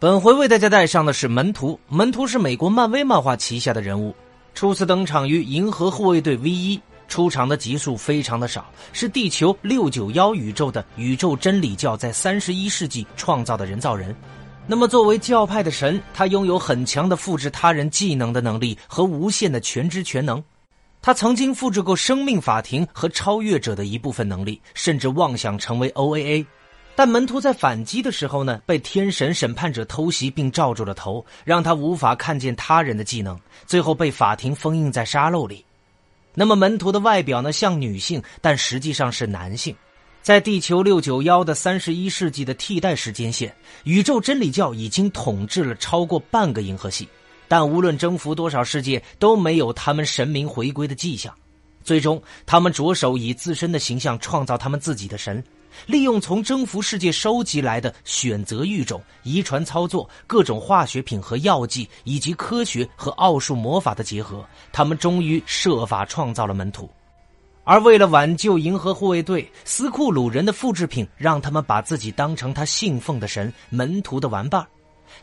本回为大家带上的是门徒。门徒是美国漫威漫画旗下的人物，初次登场于《银河护卫队 V 一》，出场的集数非常的少，是地球六九幺宇宙的宇宙真理教在三十一世纪创造的人造人。那么，作为教派的神，他拥有很强的复制他人技能的能力和无限的全知全能。他曾经复制过生命法庭和超越者的一部分能力，甚至妄想成为 OAA。但门徒在反击的时候呢，被天神审判者偷袭并罩住了头，让他无法看见他人的技能，最后被法庭封印在沙漏里。那么门徒的外表呢，像女性，但实际上是男性。在地球六九幺的三十一世纪的替代时间线，宇宙真理教已经统治了超过半个银河系，但无论征服多少世界，都没有他们神明回归的迹象。最终，他们着手以自身的形象创造他们自己的神。利用从征服世界收集来的选择育种、遗传操作、各种化学品和药剂，以及科学和奥数魔法的结合，他们终于设法创造了门徒。而为了挽救银河护卫队，斯库鲁人的复制品让他们把自己当成他信奉的神门徒的玩伴。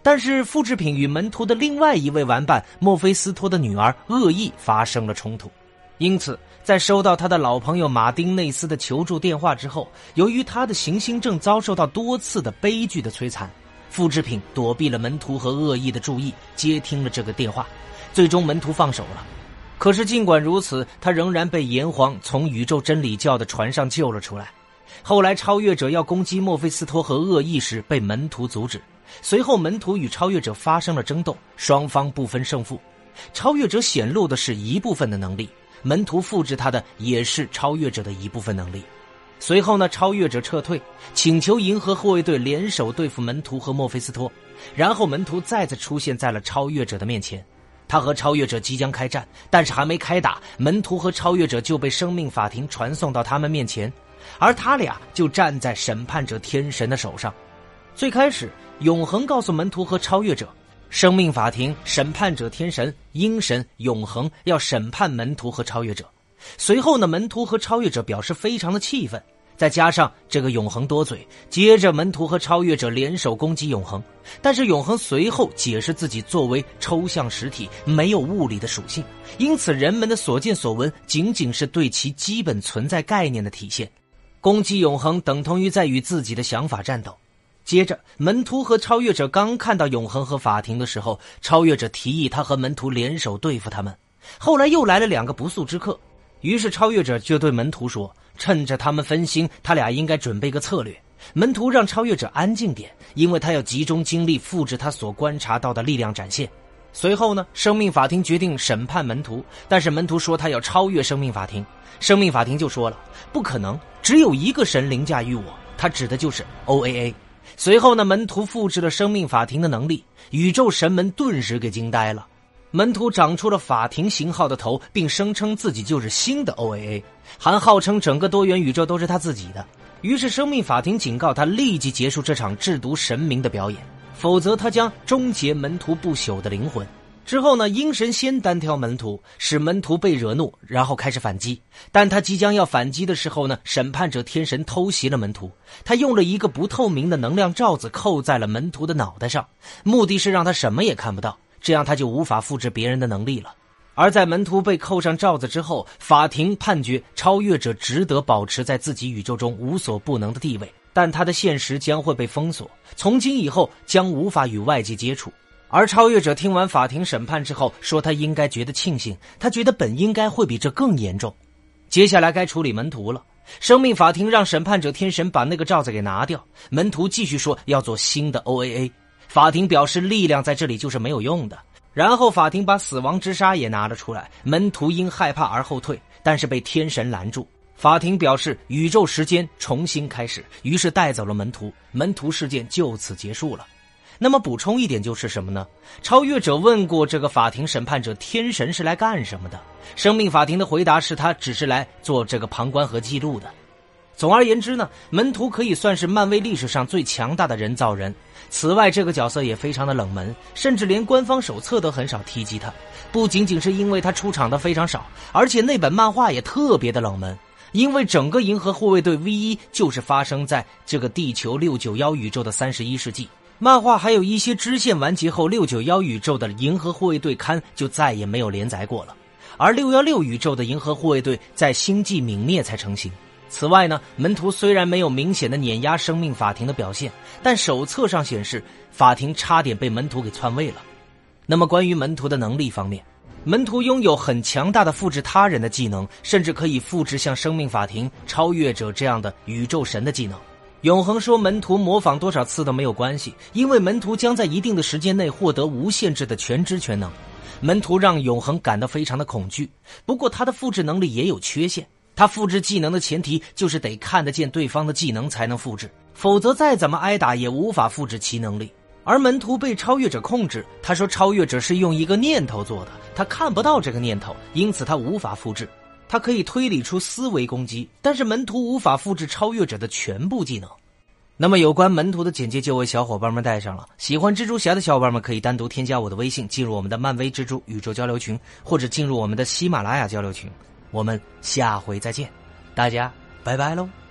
但是，复制品与门徒的另外一位玩伴墨菲斯托的女儿恶意发生了冲突。因此，在收到他的老朋友马丁内斯的求助电话之后，由于他的行星正遭受到多次的悲剧的摧残，复制品躲避了门徒和恶意的注意，接听了这个电话，最终门徒放手了。可是尽管如此，他仍然被炎黄从宇宙真理教的船上救了出来。后来，超越者要攻击墨菲斯托和恶意时，被门徒阻止。随后，门徒与超越者发生了争斗，双方不分胜负。超越者显露的是一部分的能力。门徒复制他的也是超越者的一部分能力。随后呢，超越者撤退，请求银河护卫队联手对付门徒和墨菲斯托。然后门徒再次出现在了超越者的面前，他和超越者即将开战，但是还没开打，门徒和超越者就被生命法庭传送到他们面前，而他俩就站在审判者天神的手上。最开始，永恒告诉门徒和超越者。生命法庭审判者天神鹰神永恒要审判门徒和超越者，随后呢，门徒和超越者表示非常的气愤，再加上这个永恒多嘴，接着门徒和超越者联手攻击永恒，但是永恒随后解释自己作为抽象实体没有物理的属性，因此人们的所见所闻仅仅是对其基本存在概念的体现，攻击永恒等同于在与自己的想法战斗。接着，门徒和超越者刚看到永恒和法庭的时候，超越者提议他和门徒联手对付他们。后来又来了两个不速之客，于是超越者就对门徒说：“趁着他们分心，他俩应该准备个策略。”门徒让超越者安静点，因为他要集中精力复制他所观察到的力量展现。随后呢，生命法庭决定审判门徒，但是门徒说他要超越生命法庭，生命法庭就说了：“不可能，只有一个神凌驾于我，他指的就是 O A A。”随后呢，门徒复制了生命法庭的能力，宇宙神门顿时给惊呆了。门徒长出了法庭型号的头，并声称自己就是新的 OAA，还号称整个多元宇宙都是他自己的。于是生命法庭警告他立即结束这场制毒神明的表演，否则他将终结门徒不朽的灵魂。之后呢？鹰神先单挑门徒，使门徒被惹怒，然后开始反击。但他即将要反击的时候呢？审判者天神偷袭了门徒，他用了一个不透明的能量罩子扣在了门徒的脑袋上，目的是让他什么也看不到，这样他就无法复制别人的能力了。而在门徒被扣上罩子之后，法庭判决超越者值得保持在自己宇宙中无所不能的地位，但他的现实将会被封锁，从今以后将无法与外界接触。而超越者听完法庭审判之后，说他应该觉得庆幸，他觉得本应该会比这更严重。接下来该处理门徒了。生命法庭让审判者天神把那个罩子给拿掉，门徒继续说要做新的 OAA。法庭表示力量在这里就是没有用的。然后法庭把死亡之沙也拿了出来，门徒因害怕而后退，但是被天神拦住。法庭表示宇宙时间重新开始，于是带走了门徒，门徒事件就此结束了。那么补充一点就是什么呢？超越者问过这个法庭审判者天神是来干什么的？生命法庭的回答是他只是来做这个旁观和记录的。总而言之呢，门徒可以算是漫威历史上最强大的人造人。此外，这个角色也非常的冷门，甚至连官方手册都很少提及他。不仅仅是因为他出场的非常少，而且那本漫画也特别的冷门，因为整个银河护卫队 V 一就是发生在这个地球六九幺宇宙的三十一世纪。漫画还有一些支线完结后，六九幺宇宙的银河护卫队刊就再也没有连载过了，而六幺六宇宙的银河护卫队在星际泯灭才成型。此外呢，门徒虽然没有明显的碾压生命法庭的表现，但手册上显示法庭差点被门徒给篡位了。那么关于门徒的能力方面，门徒拥有很强大的复制他人的技能，甚至可以复制像生命法庭、超越者这样的宇宙神的技能。永恒说，门徒模仿多少次都没有关系，因为门徒将在一定的时间内获得无限制的全知全能。门徒让永恒感到非常的恐惧。不过他的复制能力也有缺陷，他复制技能的前提就是得看得见对方的技能才能复制，否则再怎么挨打也无法复制其能力。而门徒被超越者控制，他说超越者是用一个念头做的，他看不到这个念头，因此他无法复制。他可以推理出思维攻击，但是门徒无法复制超越者的全部技能。那么有关门徒的简介就为小伙伴们带上了。喜欢蜘蛛侠的小伙伴们可以单独添加我的微信，进入我们的漫威蜘蛛宇宙交流群，或者进入我们的喜马拉雅交流群。我们下回再见，大家拜拜喽。